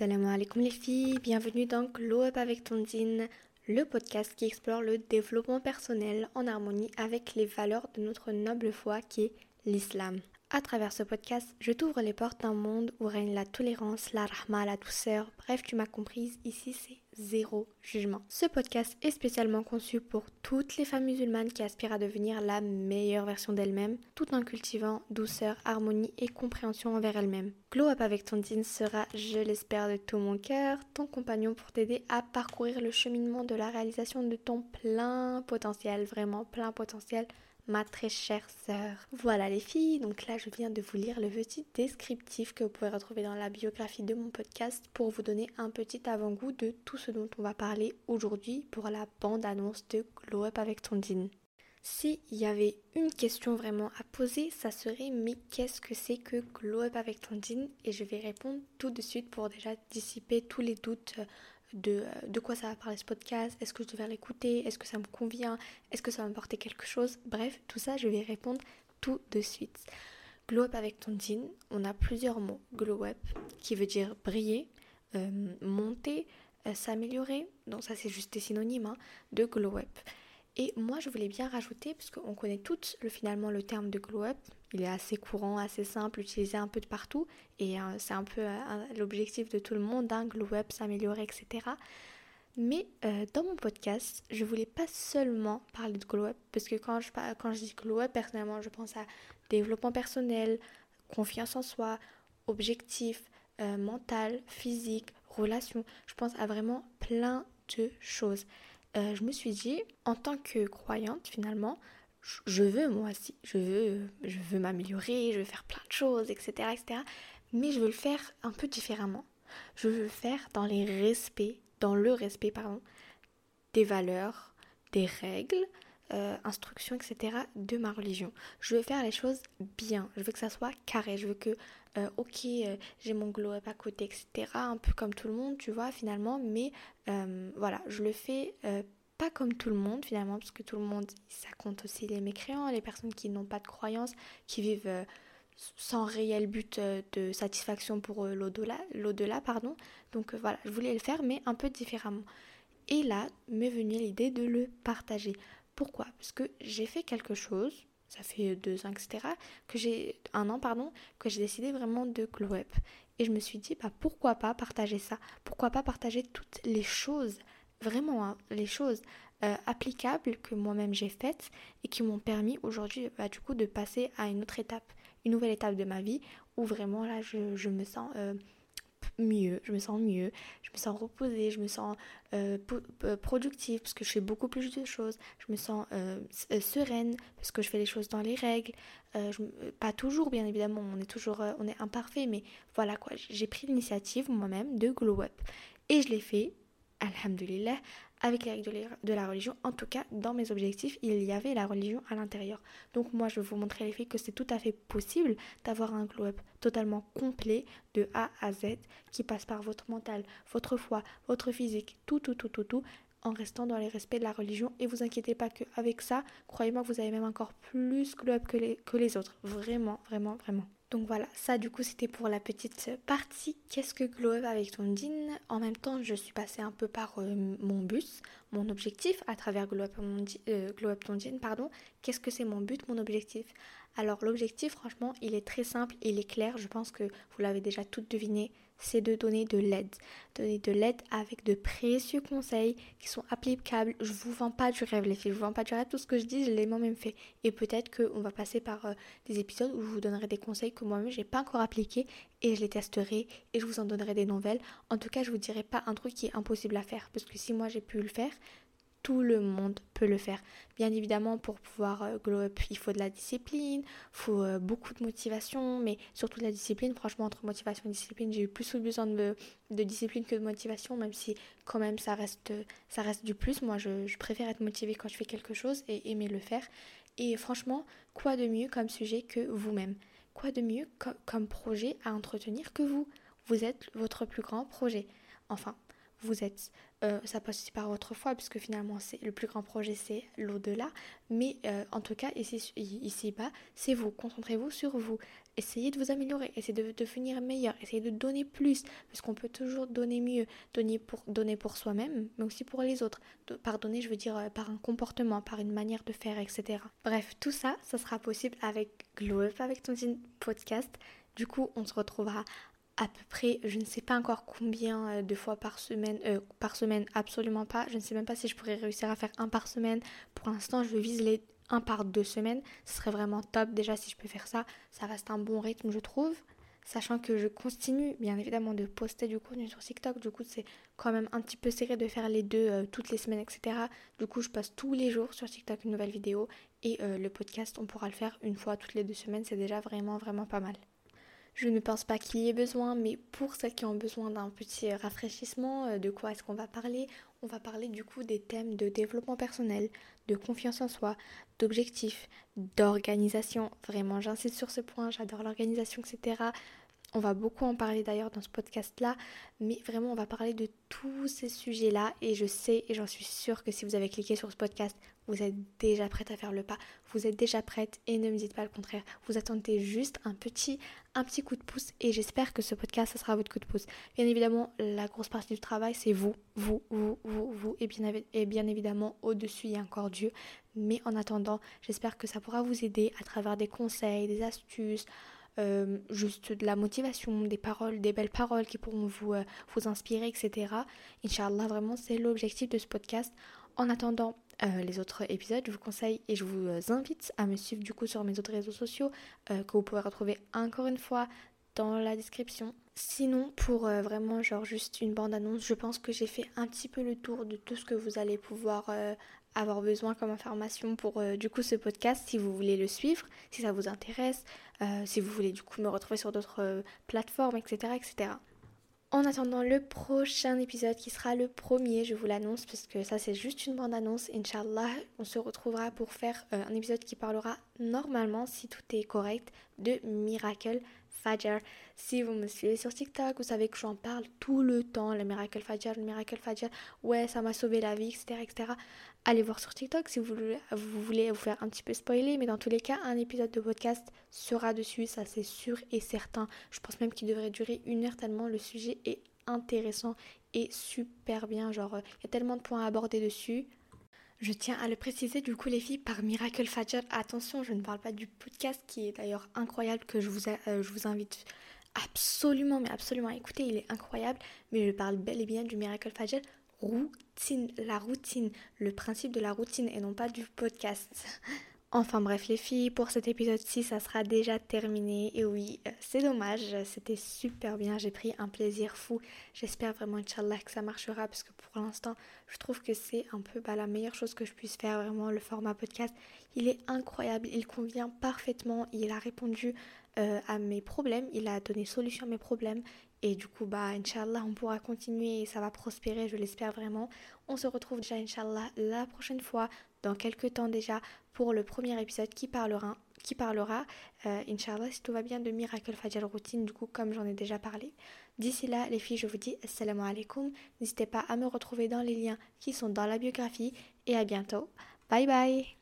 Salam alaikum les filles, bienvenue dans Glow Up avec Tondine, le podcast qui explore le développement personnel en harmonie avec les valeurs de notre noble foi qui est l'islam. À travers ce podcast, je t'ouvre les portes d'un monde où règne la tolérance, la rahma, la douceur. Bref, tu m'as comprise, ici c'est zéro jugement. Ce podcast est spécialement conçu pour toutes les femmes musulmanes qui aspirent à devenir la meilleure version d'elles-mêmes, tout en cultivant douceur, harmonie et compréhension envers elles-mêmes. Glow Up avec Tondine sera, je l'espère de tout mon cœur, ton compagnon pour t'aider à parcourir le cheminement de la réalisation de ton plein potentiel, vraiment plein potentiel ma très chère sœur. Voilà les filles, donc là je viens de vous lire le petit descriptif que vous pouvez retrouver dans la biographie de mon podcast pour vous donner un petit avant-goût de tout ce dont on va parler aujourd'hui pour la bande-annonce de Glow Up avec Tondine. S'il y avait une question vraiment à poser, ça serait mais qu'est-ce que c'est que Glow Up avec Tondine? Et je vais répondre tout de suite pour déjà dissiper tous les doutes de, de quoi ça va parler ce podcast, est-ce que je devrais l'écouter, est-ce que ça me convient, est-ce que ça va m'apporter quelque chose. Bref, tout ça, je vais répondre tout de suite. Glow up avec Tondine, on a plusieurs mots. Glow up qui veut dire briller, euh, monter, euh, s'améliorer. Donc ça c'est juste des synonymes hein, de glow up. Et moi je voulais bien rajouter, parce qu'on connaît toutes le, finalement le terme de glow up, il est assez courant, assez simple, utilisé un peu de partout. Et euh, c'est un peu euh, l'objectif de tout le monde, hein, glow up, s'améliorer, etc. Mais euh, dans mon podcast, je voulais pas seulement parler de glow up, parce que quand je, quand je dis glow up, personnellement, je pense à développement personnel, confiance en soi, objectif, mental, physique, relation. Je pense à vraiment plein de choses. Je me suis dit, en tant que croyante, finalement, je veux moi aussi, je veux, je veux m'améliorer, je veux faire plein de choses, etc., etc. Mais je veux le faire un peu différemment. Je veux le faire dans les respects, dans le respect, pardon, des valeurs, des règles, euh, instructions, etc. de ma religion. Je veux faire les choses bien. Je veux que ça soit carré. Je veux que, euh, ok, euh, j'ai mon glow up à côté, etc. Un peu comme tout le monde, tu vois, finalement. Mais voilà, je le fais pas comme tout le monde finalement, parce que tout le monde, ça compte aussi les mécréants, les personnes qui n'ont pas de croyance, qui vivent euh, sans réel but euh, de satisfaction pour euh, l'au-delà, l'au-delà, pardon. Donc voilà, je voulais le faire, mais un peu différemment. Et là, m'est venue l'idée de le partager. Pourquoi? Parce que j'ai fait quelque chose, ça fait deux ans, etc., que j'ai, un an, pardon, que j'ai décidé vraiment de glow. Et je me suis dit, bah, pourquoi pas partager ça? Pourquoi pas partager toutes les choses vraiment hein, les choses euh, applicables que moi-même j'ai faites et qui m'ont permis aujourd'hui bah, du coup de passer à une autre étape, une nouvelle étape de ma vie où vraiment là je, me sens euh, mieux, je me sens mieux, je me sens reposée, je me sens euh, productive parce que je fais beaucoup plus de choses, je me sens sereine parce que je fais les choses dans les règles, pas toujours bien évidemment, on est toujours on est imparfait mais voilà quoi, j'ai pris l'initiative moi-même de glow up et je l'ai fait alhamdulillah, avec les règles de la religion. En tout cas, dans mes objectifs, il y avait la religion à l'intérieur. Donc moi, je vais vous montrer les filles que c'est tout à fait possible d'avoir un glow-up totalement complet de A à Z qui passe par votre mental, votre foi, votre physique, tout, tout, tout, tout, tout en restant dans les respects de la religion. Et vous inquiétez pas qu'avec ça, croyez-moi vous avez même encore plus glow-up que les autres. Vraiment, vraiment, vraiment. Donc voilà, ça du coup c'était pour la petite partie. Qu'est-ce que Glow avec Tondine En même temps, je suis passée un peu par euh, mon bus, mon objectif à travers Glow Up, euh, Up Tondine. Pardon. Qu'est-ce que c'est mon but, mon objectif? Alors l'objectif, franchement, il est très simple, il est clair. Je pense que vous l'avez déjà tout deviné c'est de donner de l'aide. Donner de l'aide avec de précieux conseils qui sont applicables. Je vous vends pas du rêve, les filles. Je vous vends pas du rêve. Tout ce que je dis, je l'ai moi-même fait. Et peut-être qu'on va passer par euh, des épisodes où je vous donnerai des conseils que moi-même j'ai pas encore appliqués et je les testerai et je vous en donnerai des nouvelles. En tout cas, je vous dirai pas un truc qui est impossible à faire parce que si moi j'ai pu le faire, tout le monde peut le faire. Bien évidemment, pour pouvoir euh, glow up, il faut de la discipline, faut euh, beaucoup de motivation, mais surtout de la discipline. Franchement, entre motivation et discipline, j'ai eu plus besoin de, de, discipline que de motivation, même si quand même ça reste, ça reste du plus. Moi, je, préfère être motivée quand je fais quelque chose et aimer le faire. Et franchement, quoi de mieux comme sujet que vous-même? Quoi de mieux comme projet à entretenir que vous? Vous êtes votre plus grand projet. Enfin, vous êtes. Euh, ça passe aussi par votre foi, puisque finalement, c'est le plus grand projet, c'est l'au-delà. Mais euh, en tout cas, ici, bas, c'est vous. Concentrez-vous sur vous. Essayez de vous améliorer, essayez de devenir meilleur, essayez de donner plus, puisqu'on peut toujours donner mieux. Donner pour, donner pour soi-même, mais aussi pour les autres. Pardonner, je veux dire, euh, par un comportement, par une manière de faire, etc. Bref, tout ça, ça sera possible avec Glow Up, avec ton podcast. Du coup, on se retrouvera à peu près, je ne sais pas encore combien euh, de fois par semaine, euh, par semaine, absolument pas. Je ne sais même pas si je pourrais réussir à faire un par semaine. Pour l'instant, je vise les un par deux semaines. Ce serait vraiment top déjà si je peux faire ça. Ça reste un bon rythme, je trouve. Sachant que je continue bien évidemment de poster du contenu sur TikTok. Du coup, c'est quand même un petit peu serré de faire les deux euh, toutes les semaines, etc. Du coup, je passe tous les jours sur TikTok une nouvelle vidéo. Et le podcast, on pourra le faire une fois toutes les deux semaines. C'est déjà vraiment, vraiment pas mal. Je ne pense pas qu'il y ait besoin, mais pour celles qui ont besoin d'un petit rafraîchissement, euh, de quoi est-ce qu'on va parler? On va parler du coup des thèmes de développement personnel, de confiance en soi, d'objectifs, d'organisation. Vraiment, j'insiste sur ce point, j'adore l'organisation, etc. On va beaucoup en parler d'ailleurs dans ce podcast-là, mais vraiment on va parler de tous ces sujets-là et je sais et j'en suis sûre que si vous avez cliqué sur ce podcast, vous êtes déjà prête à faire le pas, vous êtes déjà prête et ne me dites pas le contraire. Vous attendez juste un petit, un petit coup de pouce et j'espère que ce podcast, ça sera votre coup de pouce. Bien évidemment, la grosse partie du travail, c'est vous, vous, vous, vous, vous et bien, et bien évidemment, au-dessus, il y a encore Dieu. Mais en attendant, j'espère que ça pourra vous aider à travers des conseils, des astuces, euh, juste de la motivation, des paroles, des belles paroles qui pourront vous, euh, vous inspirer, etc. Inch'Allah, vraiment, c'est l'objectif de ce podcast. En attendant euh, les autres épisodes, je vous conseille et je vous invite à me suivre du coup sur mes autres réseaux sociaux que vous pouvez retrouver encore une fois dans la description. Sinon, pour vraiment genre juste une bande-annonce, je pense que j'ai fait un petit peu le tour de tout ce que vous allez pouvoir avoir besoin comme information pour du coup ce podcast si vous voulez le suivre, si ça vous intéresse, euh, si vous voulez du coup me retrouver sur d'autres euh, plateformes, etc., etc. En attendant le prochain épisode qui sera le premier, je vous l'annonce parce que ça c'est juste une bande annonce. Inch'Allah, on se retrouvera pour faire euh, un épisode qui parlera normalement, si tout est correct, de Miracle Fajr. Si vous me suivez sur TikTok, vous savez que j'en parle tout le temps, le Miracle Fajr, le Miracle Fajr, ouais, ça m'a sauvé la vie, etc., etc. Allez voir sur TikTok si vous vous voulez vous faire un petit peu spoiler, mais dans tous les cas, un épisode de podcast sera dessus, ça c'est sûr et certain. Je pense même qu'il devrait durer une heure tellement le sujet est intéressant et super bien. Genre, il y a tellement de points à aborder dessus. Je tiens à le préciser du coup les filles par Miracle Fajr. Attention, je ne parle pas du podcast qui est d'ailleurs incroyable que je vous, euh, je vous invite absolument, mais absolument à écouter. Il est incroyable, mais je parle bel et bien du Miracle Fajr routine, la routine, le principe de la routine et non pas du podcast. Enfin bref les filles, pour cet épisode-ci, ça sera déjà terminé. Et oui, euh, c'est dommage, c'était super bien, j'ai pris un plaisir fou. J'espère vraiment, Inch'Allah, que ça marchera parce que pour l'instant, je trouve que c'est un peu bah, la meilleure chose que je puisse faire, vraiment, le format podcast. Il est incroyable, il convient parfaitement, il a répondu euh, à mes problèmes, il a donné solution à mes problèmes. Et du coup, bah, Inch'Allah, on pourra continuer et ça va prospérer, je l'espère vraiment. On se retrouve déjà, Inch'Allah, la prochaine fois, dans quelques temps déjà, pour le premier épisode qui parlera, qui euh, Inch'Allah, si tout va bien, de Miracle Fajr Routine, du coup, comme j'en ai déjà parlé. D'ici là, les filles, je vous dis Assalamu alaikum. N'hésitez pas à me retrouver dans les liens qui sont dans la biographie et à bientôt. Bye bye